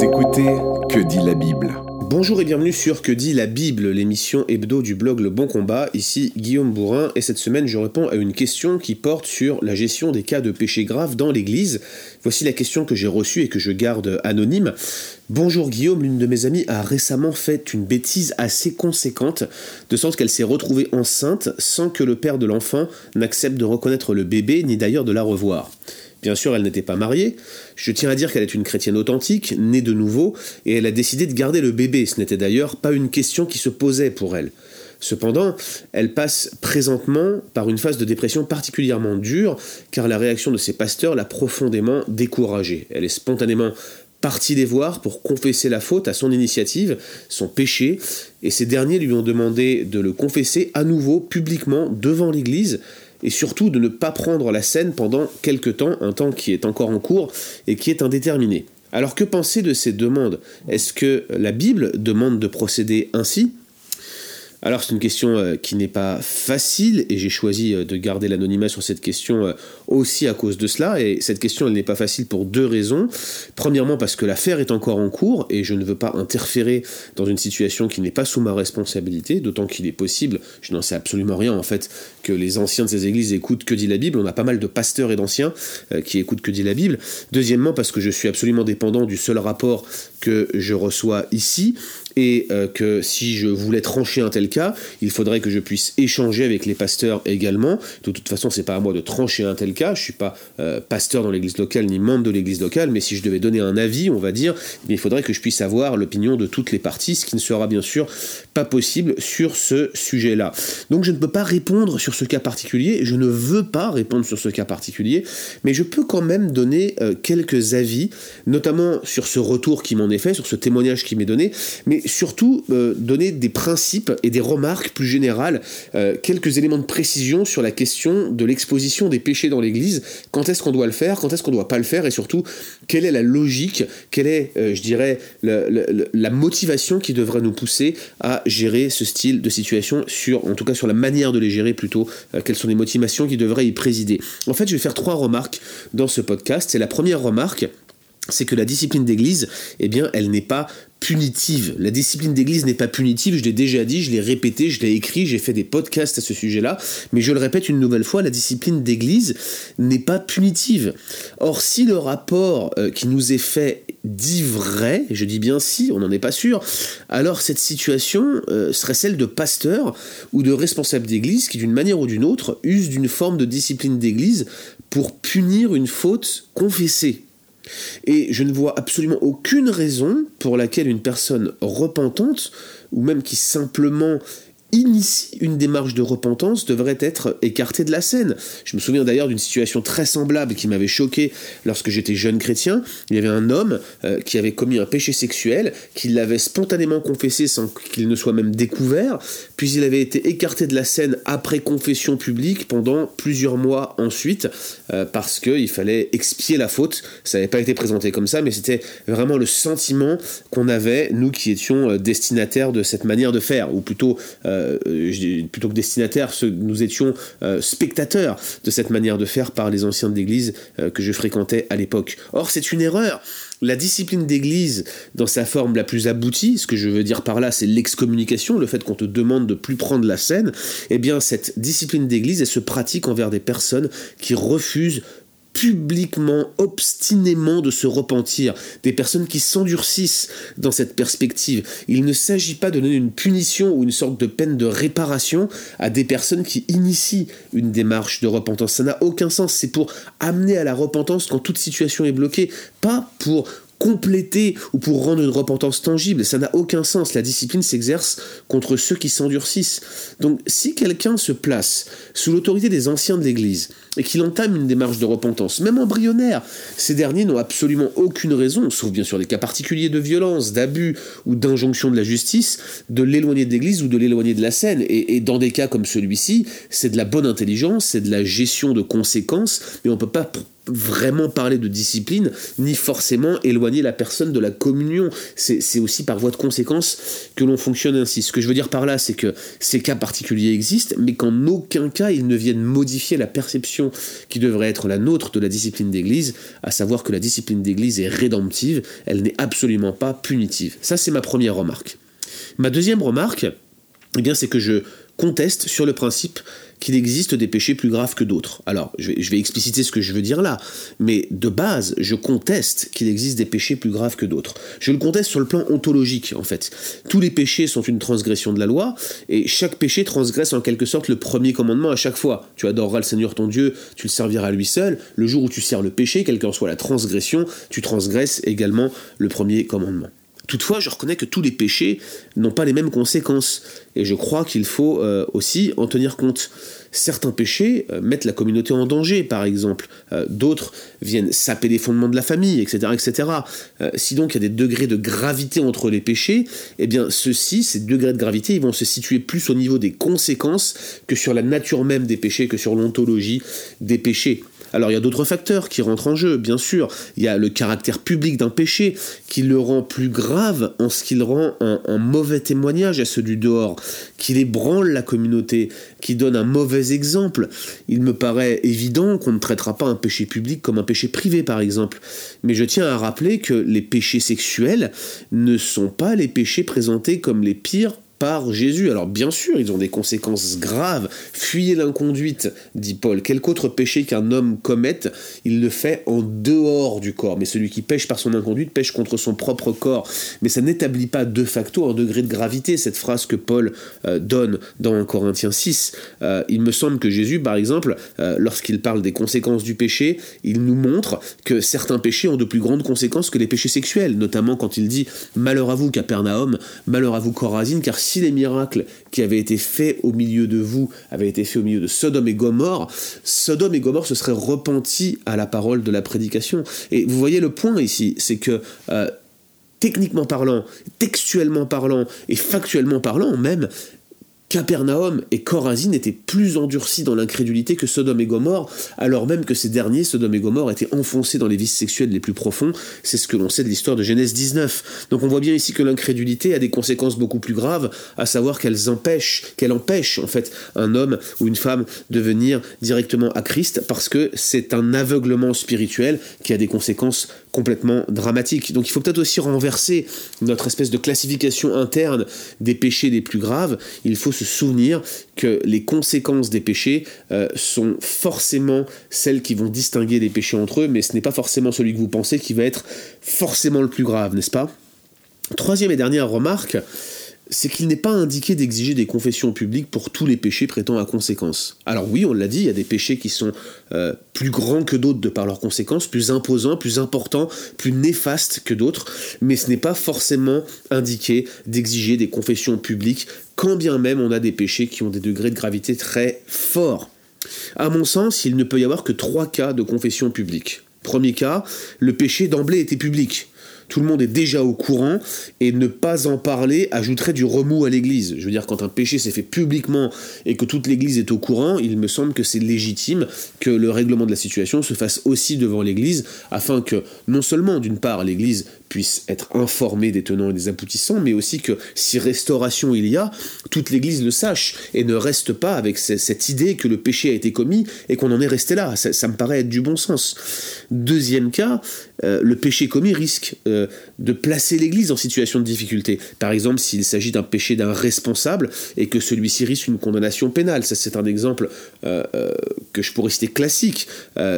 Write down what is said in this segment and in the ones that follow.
Écoutez Que dit la Bible Bonjour et bienvenue sur Que dit la Bible, l'émission hebdo du blog Le Bon Combat. Ici Guillaume Bourrin et cette semaine je réponds à une question qui porte sur la gestion des cas de péché grave dans l'Église. Voici la question que j'ai reçue et que je garde anonyme. Bonjour Guillaume, l'une de mes amies a récemment fait une bêtise assez conséquente, de sorte qu'elle s'est retrouvée enceinte sans que le père de l'enfant n'accepte de reconnaître le bébé ni d'ailleurs de la revoir. Bien sûr, elle n'était pas mariée. Je tiens à dire qu'elle est une chrétienne authentique, née de nouveau, et elle a décidé de garder le bébé. Ce n'était d'ailleurs pas une question qui se posait pour elle. Cependant, elle passe présentement par une phase de dépression particulièrement dure, car la réaction de ses pasteurs l'a profondément découragée. Elle est spontanément partie les voir pour confesser la faute à son initiative, son péché, et ces derniers lui ont demandé de le confesser à nouveau publiquement devant l'Église, et surtout de ne pas prendre la scène pendant quelque temps, un temps qui est encore en cours et qui est indéterminé. Alors que penser de ces demandes? Est-ce que la Bible demande de procéder ainsi? Alors c'est une question euh, qui n'est pas facile et j'ai choisi euh, de garder l'anonymat sur cette question euh, aussi à cause de cela et cette question elle n'est pas facile pour deux raisons. Premièrement parce que l'affaire est encore en cours et je ne veux pas interférer dans une situation qui n'est pas sous ma responsabilité, d'autant qu'il est possible, je n'en sais absolument rien en fait, que les anciens de ces églises écoutent que dit la Bible. On a pas mal de pasteurs et d'anciens qui écoutent que dit la Bible. Deuxièmement parce que je suis absolument dépendant du seul rapport que je reçois ici et euh, que si je voulais trancher un tel cas, il faudrait que je puisse échanger avec les pasteurs également. De toute façon, c'est pas à moi de trancher un tel cas. Je suis pas euh, pasteur dans l'église locale ni membre de l'église locale, mais si je devais donner un avis, on va dire, eh il faudrait que je puisse avoir l'opinion de toutes les parties, ce qui ne sera bien sûr pas possible sur ce sujet-là. Donc je ne peux pas répondre sur ce cas particulier, je ne veux pas répondre sur ce cas particulier, mais je peux quand même donner euh, quelques avis, notamment sur ce retour qui m'en est fait, sur ce témoignage qui m'est donné, mais surtout euh, donner des principes et des remarques plus générales, euh, quelques éléments de précision sur la question de l'exposition des péchés dans l'Église, quand est-ce qu'on doit le faire, quand est-ce qu'on ne doit pas le faire, et surtout quelle est la logique, quelle est, euh, je dirais, la, motivation qui devrait nous pousser à gérer ce style de situation, sur, en tout cas sur la manière de les gérer plutôt, quelles sont les motivations qui devraient y présider? En fait, je vais faire trois remarques dans ce podcast. C'est la première remarque, c'est que la discipline d'église, eh bien, elle n'est pas punitive. La discipline d'église n'est pas punitive, je l'ai déjà dit, je l'ai répété, je l'ai écrit, j'ai fait des podcasts à ce sujet-là, mais je le répète une nouvelle fois, la discipline d'église n'est pas punitive. Or, si le rapport euh, qui nous est fait dit vrai, je dis bien si, on n'en est pas sûr, alors cette situation euh, serait celle de pasteurs ou de responsables d'église qui, d'une manière ou d'une autre, usent d'une forme de discipline d'église pour punir une faute confessée. Et je ne vois absolument aucune raison pour laquelle une personne repentante, ou même qui simplement initie une démarche de repentance devrait être écartée de la scène. Je me souviens d'ailleurs d'une situation très semblable qui m'avait choqué lorsque j'étais jeune chrétien. Il y avait un homme euh, qui avait commis un péché sexuel, qui l'avait spontanément confessé sans qu'il ne soit même découvert, puis il avait été écarté de la scène après confession publique pendant plusieurs mois ensuite, euh, parce qu'il fallait expier la faute. Ça n'avait pas été présenté comme ça, mais c'était vraiment le sentiment qu'on avait, nous qui étions euh, destinataires de cette manière de faire, ou plutôt... Euh, plutôt que destinataires, nous étions euh, spectateurs de cette manière de faire par les anciens de l'Église euh, que je fréquentais à l'époque. Or, c'est une erreur. La discipline d'église, dans sa forme la plus aboutie, ce que je veux dire par là, c'est l'excommunication, le fait qu'on te demande de plus prendre la scène, eh bien, cette discipline d'église, elle se pratique envers des personnes qui refusent publiquement, obstinément de se repentir, des personnes qui s'endurcissent dans cette perspective. Il ne s'agit pas de donner une punition ou une sorte de peine de réparation à des personnes qui initient une démarche de repentance. Ça n'a aucun sens, c'est pour amener à la repentance quand toute situation est bloquée, pas pour compléter ou pour rendre une repentance tangible. Ça n'a aucun sens. La discipline s'exerce contre ceux qui s'endurcissent. Donc si quelqu'un se place sous l'autorité des anciens de l'Église et qu'il entame une démarche de repentance, même embryonnaire, ces derniers n'ont absolument aucune raison, sauf bien sûr des cas particuliers de violence, d'abus ou d'injonction de la justice, de l'éloigner de l'Église ou de l'éloigner de la scène. Et, et dans des cas comme celui-ci, c'est de la bonne intelligence, c'est de la gestion de conséquences, mais on ne peut pas vraiment parler de discipline, ni forcément éloigner la personne de la communion. C'est aussi par voie de conséquence que l'on fonctionne ainsi. Ce que je veux dire par là, c'est que ces cas particuliers existent, mais qu'en aucun cas ils ne viennent modifier la perception qui devrait être la nôtre de la discipline d'Église, à savoir que la discipline d'Église est rédemptive, elle n'est absolument pas punitive. Ça, c'est ma première remarque. Ma deuxième remarque, eh bien, c'est que je conteste sur le principe qu'il existe des péchés plus graves que d'autres. Alors, je vais, expliciter ce que je veux dire là, mais de base, je conteste qu'il existe des péchés plus graves que d'autres. Je le conteste sur le plan ontologique, en fait. Tous les péchés sont une transgression de la loi, et chaque péché transgresse en quelque sorte le premier commandement à chaque fois. Tu adoreras le Seigneur ton Dieu, tu le serviras à lui seul. Le jour où tu sers le péché, quelle qu'en soit la transgression, tu transgresses également le premier commandement. Toutefois, je reconnais que tous les péchés n'ont pas les mêmes conséquences, et je crois qu'il faut euh, aussi en tenir compte. Certains péchés euh, mettent la communauté en danger, par exemple. Euh, d'autres viennent saper les fondements de la famille, etc. etc. si donc il y a des degrés de gravité entre les péchés, eh bien ceux-ci, ces degrés de gravité, ils vont se situer plus au niveau des conséquences que sur la nature même des péchés, que sur l'ontologie des péchés. Alors il y a d'autres facteurs qui rentrent en jeu, bien sûr. Il y a le caractère public d'un péché qui le rend plus grave en ce qu'il rend un, mauvais témoignage à ceux du dehors, qu'il ébranle la communauté, qui donne un mauvais exemple. Il me paraît évident qu'on ne traitera pas un péché public comme un péché privé, par exemple. Mais je tiens à rappeler que les péchés sexuels ne sont pas les péchés présentés comme les pires par Jésus. Alors bien sûr, ils ont des conséquences graves. Fuyez l'inconduite, dit Paul. Quelque autre péché qu'un homme commette, il le fait en dehors du corps. Mais celui qui pêche par son inconduite pêche contre son propre corps. Mais ça n'établit pas de facto un degré de gravité, cette phrase que Paul euh, donne dans 1 Corinthiens 6. Euh, il me semble que Jésus, par exemple, euh, lorsqu'il parle des conséquences du péché, il nous montre que certains péchés ont de plus grandes conséquences que les péchés sexuels, notamment quand il dit Malheur à vous, Capernaum, malheur à vous, Corazine, car si les miracles qui avaient été faits au milieu de vous avaient été faits au milieu de Sodome et Gomorre, Sodome et Gomorre se seraient repentis à la parole de la prédication. Et vous voyez le point ici, c'est que euh, techniquement parlant, textuellement parlant et factuellement parlant même, Capernaum et Corazine étaient plus endurcis dans l'incrédulité que Sodome et Gomorre, alors même que ces derniers, Sodome et Gomorre, étaient enfoncés dans les vices sexuels les plus profonds. C'est ce que l'on sait de l'histoire de Genèse 19. Donc on voit bien ici que l'incrédulité a des conséquences beaucoup plus graves, à savoir qu'elle empêche, qu'elle empêche en fait un homme ou une femme de venir directement à Christ, parce que c'est un aveuglement spirituel qui a des conséquences complètement dramatiques. Donc il faut peut-être aussi renverser notre espèce de classification interne des péchés les plus graves. Il faut se souvenir que les conséquences des péchés euh, sont forcément celles qui vont distinguer les péchés entre eux, mais ce n'est pas forcément celui que vous pensez qui va être forcément le plus grave, n'est-ce pas? Troisième et dernière remarque, c'est qu'il n'est pas indiqué d'exiger des confessions publiques pour tous les péchés prêtant à conséquence. Alors oui, on l'a dit, il y a des péchés qui sont euh, plus grands que d'autres de par leurs conséquences, plus imposants, plus importants, plus néfastes que d'autres, mais ce n'est pas forcément indiqué d'exiger des confessions publiques, quand bien même on a des péchés qui ont des degrés de gravité très forts. À mon sens, il ne peut y avoir que trois cas de confession publique. Premier cas, le péché d'emblée était public tout le monde est déjà au courant, et ne pas en parler ajouterait du remous à l'Église. Je veux dire, quand un péché s'est fait publiquement et que toute l'Église est au courant, il me semble que c'est légitime que le règlement de la situation se fasse aussi devant l'Église, afin que non seulement, d'une part, l'Église puisse être informée des tenants et des aboutissants, mais aussi que si restauration il y a, toute l'Église le sache et ne reste pas avec cette idée que le péché a été commis et qu'on en est resté là. Ça, me paraît être du bon sens. Deuxième cas, euh, le péché commis risque euh, de placer l'Église en situation de difficulté. Par exemple, s'il s'agit d'un péché d'un responsable et que celui-ci risque une condamnation pénale. Ça, c'est un exemple euh, que je pourrais citer classique.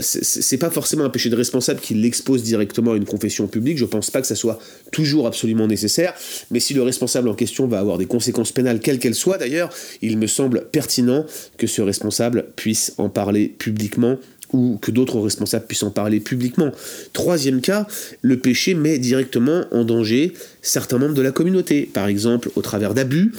c'est pas forcément un péché de responsable qui l'expose directement à une confession publique. Je pense que ça soit toujours absolument nécessaire, mais si le responsable en question va avoir des conséquences pénales, quelles qu'elles soient d'ailleurs, il me semble pertinent que ce responsable puisse en parler publiquement ou que d'autres responsables puissent en parler publiquement. Troisième cas, le péché met directement en danger certains membres de la communauté, par exemple au travers d'abus,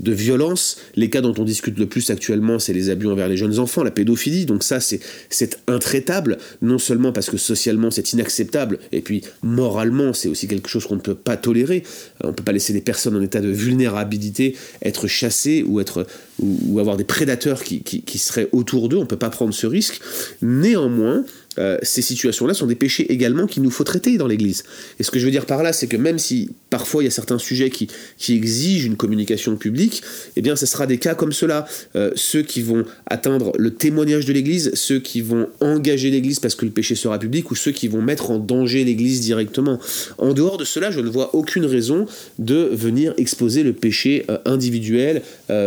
de violence. Les cas dont on discute le plus actuellement, c'est les abus envers les jeunes enfants, la pédophilie. Donc ça, c'est intraitable, non seulement parce que socialement c'est inacceptable, et puis moralement c'est aussi quelque chose qu'on ne peut pas tolérer. On ne peut pas laisser des personnes en état de vulnérabilité être chassées ou être ou, avoir des prédateurs qui, qui, seraient autour d'eux, on ne peut pas prendre ce risque. Néanmoins, euh, ces situations-là sont des péchés également qu'il nous faut traiter dans l'Église. Et ce que je veux dire par là, c'est que même si parfois il y a certains sujets qui, qui exigent une communication publique, eh bien ce sera des cas comme cela. Euh, ceux qui vont atteindre le témoignage de l'Église, ceux qui vont engager l'Église parce que le péché sera public, ou ceux qui vont mettre en danger l'Église directement. En dehors de cela, je ne vois aucune raison de venir exposer le péché euh, individuel,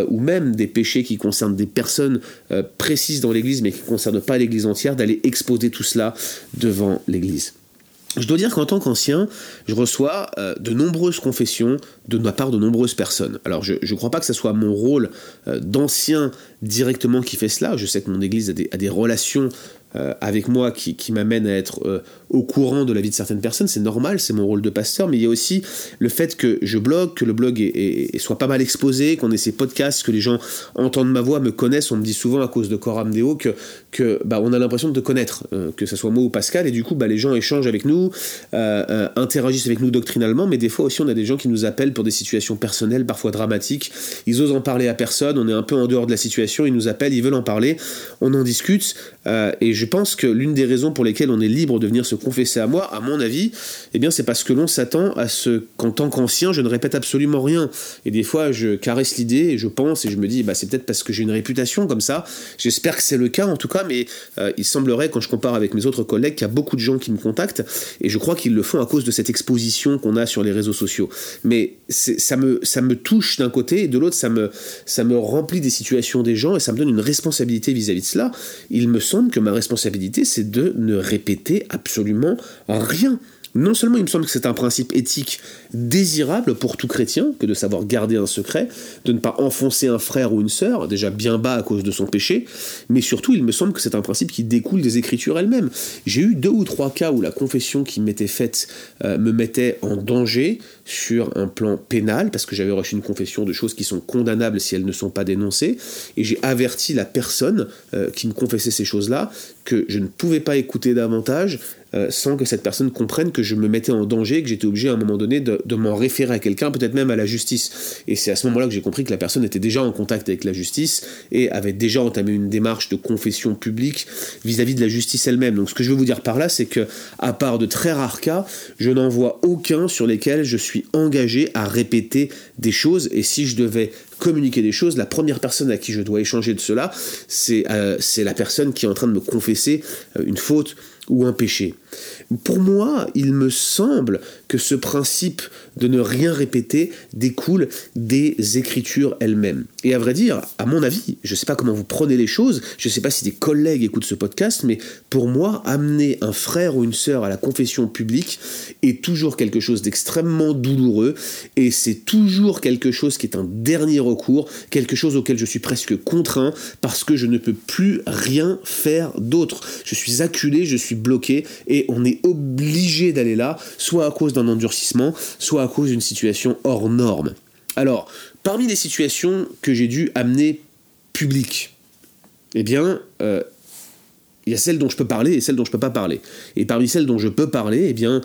ou même des péchés qui concernent des personnes précises dans l'Église, mais qui ne concernent pas l'Église entière, d'aller exposer tout cela devant l'Église. Je dois dire qu'en tant qu'ancien, je reçois euh, de nombreuses confessions de ma part de nombreuses personnes. Alors je ne crois pas que ce soit mon rôle euh, d'ancien directement qui fait cela. Je sais que mon Église a des, relations euh, avec moi qui, qui m'amène à être au courant de la vie de certaines personnes, c'est normal, c'est mon rôle de pasteur, mais il y a aussi le fait que je blogue, que le blog soit pas mal exposé, qu'on ait ces podcasts, que les gens entendent ma voix, me connaissent, on me dit souvent à cause de Coram Deo que, que bah, on a l'impression de te connaître, euh, que ce soit moi ou Pascal, et du coup bah, les gens échangent avec nous, interagissent avec nous doctrinalement, mais des fois aussi on a des gens qui nous appellent pour des situations personnelles, parfois dramatiques, ils osent en parler à personne, on est un peu en dehors de la situation, ils nous appellent, ils veulent en parler, on en discute, et je pense que l'une des raisons pour lesquelles on est libre de venir se confesser à moi, à mon avis, eh bien c'est parce que l'on s'attend à ce qu'en tant qu'ancien, je ne répète absolument rien. Et des fois, je caresse l'idée et je pense et je me dis, bah, c'est peut-être parce que j'ai une réputation comme ça. J'espère que c'est le cas en tout cas, mais euh, il semblerait, quand je compare avec mes autres collègues, qu'il y a beaucoup de gens qui me contactent et je crois qu'ils le font à cause de cette exposition qu'on a sur les réseaux sociaux. Mais ça me, ça me touche d'un côté et de l'autre, ça me, ça me remplit des situations des gens et ça me donne une responsabilité vis-à-vis -vis de cela. Il me semble que ma responsabilité, c'est de ne répéter absolument rien non seulement il me semble que c'est un principe éthique désirable pour tout chrétien, que de savoir garder un secret, de ne pas enfoncer un frère ou une sœur, déjà bien bas à cause de son péché, mais surtout il me semble que c'est un principe qui découle des Écritures elles-mêmes. J'ai eu deux ou trois cas où la confession qui m'était faite euh, me mettait en danger sur un plan pénal, parce que j'avais reçu une confession de choses qui sont condamnables si elles ne sont pas dénoncées, et j'ai averti la personne euh, qui me confessait ces choses-là que je ne pouvais pas écouter davantage, euh, sans que cette personne comprenne que je me mettais en danger, que j'étais obligé à un moment donné de, m'en référer à quelqu'un, peut-être même à la justice. Et c'est à ce moment-là que j'ai compris que la personne était déjà en contact avec la justice et avait déjà entamé une démarche de confession publique vis-à-vis de la justice elle-même. Donc ce que je veux vous dire par là, c'est que, à part de très rares cas, je n'en vois aucun sur lesquels je suis engagé à répéter des choses. Et si je devais communiquer des choses, la première personne à qui je dois échanger de cela, c'est euh, la personne qui est en train de me confesser euh, une faute ou un péché. Pour moi, il me semble que ce principe de ne rien répéter découle des écritures elles-mêmes. Et à vrai dire, à mon avis, je ne sais pas comment vous prenez les choses, je ne sais pas si des collègues écoutent ce podcast, mais pour moi, amener un frère ou une sœur à la confession publique est toujours quelque chose d'extrêmement douloureux, et c'est toujours quelque chose qui est un dernier recours, quelque chose auquel je suis presque contraint, parce que je ne peux plus rien faire d'autre. Je suis acculé, je suis bloqué, et on est obligé d'aller là, soit à cause d'un endurcissement, soit à cause d'une situation hors norme. Alors, parmi les situations que j'ai dû amener publiques, eh bien, euh, il y a celles dont je peux parler et celles dont je ne peux pas parler. Et parmi celles dont je peux parler, eh bien,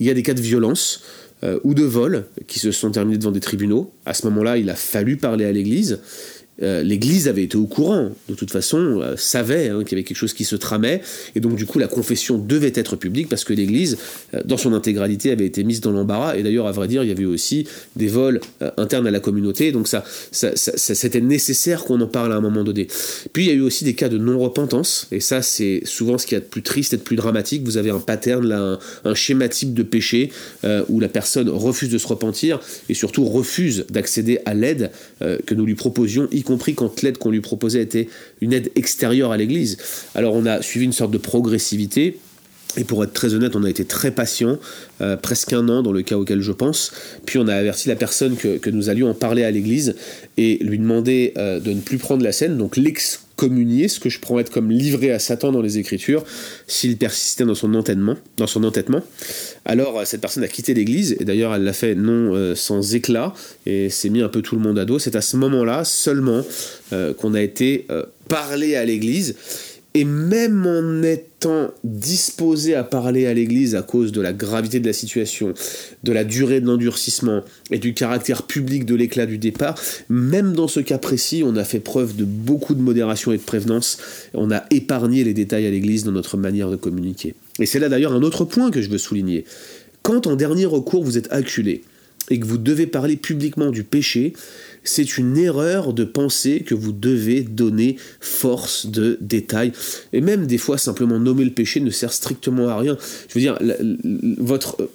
il y a des cas de violence euh, ou de vol qui se sont terminés devant des tribunaux. À ce moment-là, il a fallu parler à l'Église. Euh, l'Église avait été au courant, de toute façon, euh, savait hein, qu'il y avait quelque chose qui se tramait, et donc du coup la confession devait être publique parce que l'Église, euh, dans son intégralité, avait été mise dans l'embarras, et d'ailleurs, à vrai dire, il y avait aussi des vols internes à la communauté, donc ça, c'était nécessaire qu'on en parle à un moment donné. Puis il y a eu aussi des cas de non-repentance, et ça c'est souvent ce qui est de plus triste et de plus dramatique, vous avez un pattern, là, un, un schéma type de péché, où la personne refuse de se repentir, et surtout refuse d'accéder à l'aide que nous lui proposions, y compris quand l'aide qu'on lui proposait était une aide extérieure à l'Église. Alors on a suivi une sorte de progressivité. Et pour être très honnête, on a été très patient, euh, presque un an dans le cas auquel je pense. Puis on a averti la personne que, nous allions en parler à l'Église et lui demander euh, de ne plus prendre la scène, donc l'ex communier, ce que je prends être comme livré à Satan dans les Écritures, s'il persistait dans son entêtement. Dans son entêtement. Alors cette personne a quitté l'Église, et d'ailleurs elle l'a fait non euh, sans éclat, et s'est mis un peu tout le monde à dos. C'est à ce moment-là seulement euh, qu'on a été euh, parlé à l'Église, Et même en étant disposé à parler à l'Église à cause de la gravité de la situation, de la durée de l'endurcissement et du caractère public de l'éclat du départ, même dans ce cas précis, on a fait preuve de beaucoup de modération et de prévenance. On a épargné les détails à l'Église dans notre manière de communiquer. Et c'est là d'ailleurs un autre point que je veux souligner. Quand en dernier recours vous êtes acculé et que vous devez parler publiquement du péché, c'est une erreur de penser que vous devez donner force de détail. Et même des fois, simplement nommer le péché ne sert strictement à rien. Je veux dire, votre,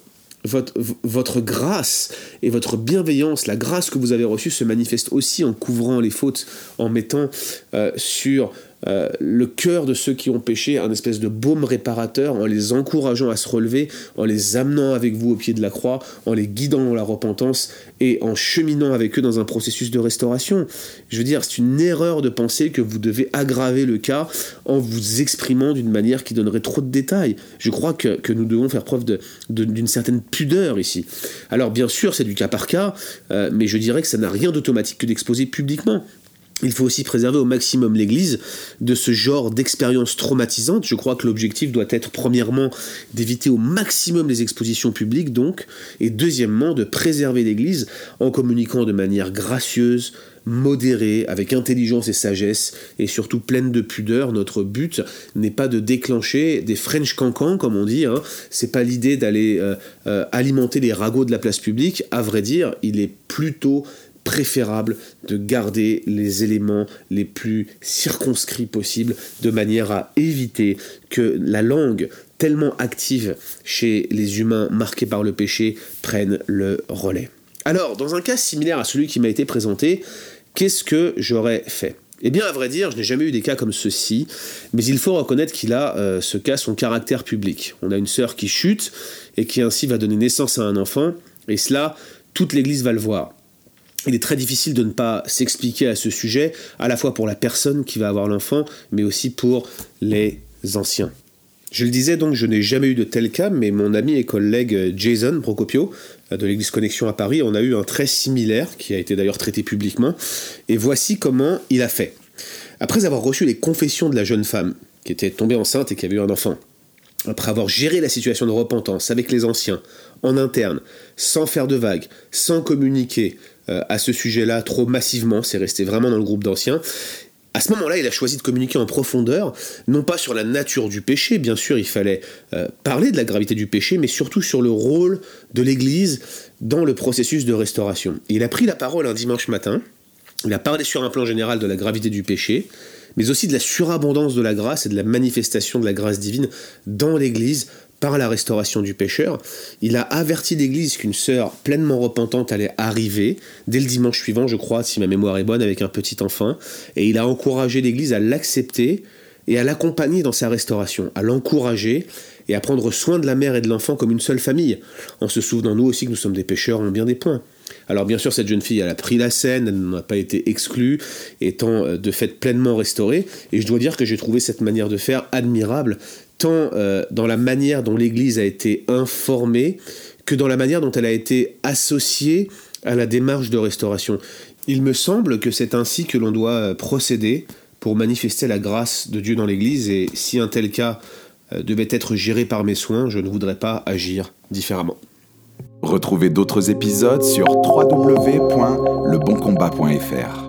votre, votre, grâce et votre bienveillance, la grâce que vous avez reçue se manifeste aussi en couvrant les fautes, en mettant euh, sur euh, le cœur de ceux qui ont péché, un espèce de baume réparateur, en les encourageant à se relever, en les amenant avec vous au pied de la croix, en les guidant dans la repentance et en cheminant avec eux dans un processus de restauration. Je veux dire, c'est une erreur de penser que vous devez aggraver le cas en vous exprimant d'une manière qui donnerait trop de détails. Je crois que, nous devons faire preuve d'une certaine pudeur ici. Alors bien sûr, c'est du cas par cas, euh, mais je dirais que ça n'a rien d'automatique que d'exposer publiquement. Il faut aussi préserver au maximum l'Église de ce genre d'expérience traumatisante. Je crois que l'objectif doit être premièrement d'éviter au maximum les expositions publiques, donc, et deuxièmement de préserver l'Église en communiquant de manière gracieuse, modérée, avec intelligence et sagesse, et surtout pleine de pudeur. Notre but n'est pas de déclencher des French cancans, comme on dit. Hein. C'est pas l'idée d'aller euh, euh, alimenter les ragots de la place publique. À vrai dire, il est plutôt préférable de garder les éléments les plus circonscrits possibles de manière à éviter que la langue tellement active chez les humains marqués par le péché prenne le relais. Alors, dans un cas similaire à celui qui m'a été présenté, qu'est-ce que j'aurais fait? Eh bien, à vrai dire, je n'ai jamais eu des cas comme ceci, mais il faut reconnaître qu'il a, euh, ce cas, son caractère public. On a une sœur qui chute et qui ainsi va donner naissance à un enfant, et cela, toute l'Église va le voir il est très difficile de ne pas s'expliquer à ce sujet, à la fois pour la personne qui va avoir l'enfant, mais aussi pour les anciens. Je le disais donc, je n'ai jamais eu de tel cas, mais mon ami et collègue Jason Procopio de l'Église Connexion à Paris on a eu un très similaire, qui a été d'ailleurs traité publiquement, et voici comment il a fait. Après avoir reçu les confessions de la jeune femme, qui était tombée enceinte et qui avait eu un enfant, après avoir géré la situation de repentance avec les anciens, en interne, sans faire de vagues, sans communiquer, euh, à ce sujet-là trop massivement, c'est resté vraiment dans le groupe d'anciens. À ce moment-là, il a choisi de communiquer en profondeur, non pas sur la nature du péché, bien sûr, il fallait euh, parler de la gravité du péché, mais surtout sur le rôle de l'Église dans le processus de restauration. il a pris la parole un dimanche matin, il a parlé sur un plan général de la gravité du péché, mais aussi de la surabondance de la grâce et de la manifestation de la grâce divine dans l'Église par la restauration du pécheur, il a averti l'Église qu'une sœur pleinement repentante allait arriver dès le dimanche suivant, je crois, si ma mémoire est bonne, avec un petit enfant, et il a encouragé l'Église à l'accepter et à l'accompagner dans sa restauration, à l'encourager et à prendre soin de la mère et de l'enfant comme une seule famille, en se souvenant nous aussi que nous sommes des pécheurs en bien des points. Alors bien sûr, cette jeune fille, elle a pris la scène, elle n'a pas été exclue, étant euh, de fait pleinement restaurée, et je dois dire que j'ai trouvé cette manière de faire admirable, tant euh, dans la manière dont l'Église a été informée que dans la manière dont elle a été associée à la démarche de restauration. Il me semble que c'est ainsi que l'on doit euh, procéder pour manifester la grâce de Dieu dans l'Église, et si un tel cas euh, devait être géré par mes soins, je ne voudrais pas agir différemment. Retrouvez d'autres épisodes sur www.leboncombat.fr.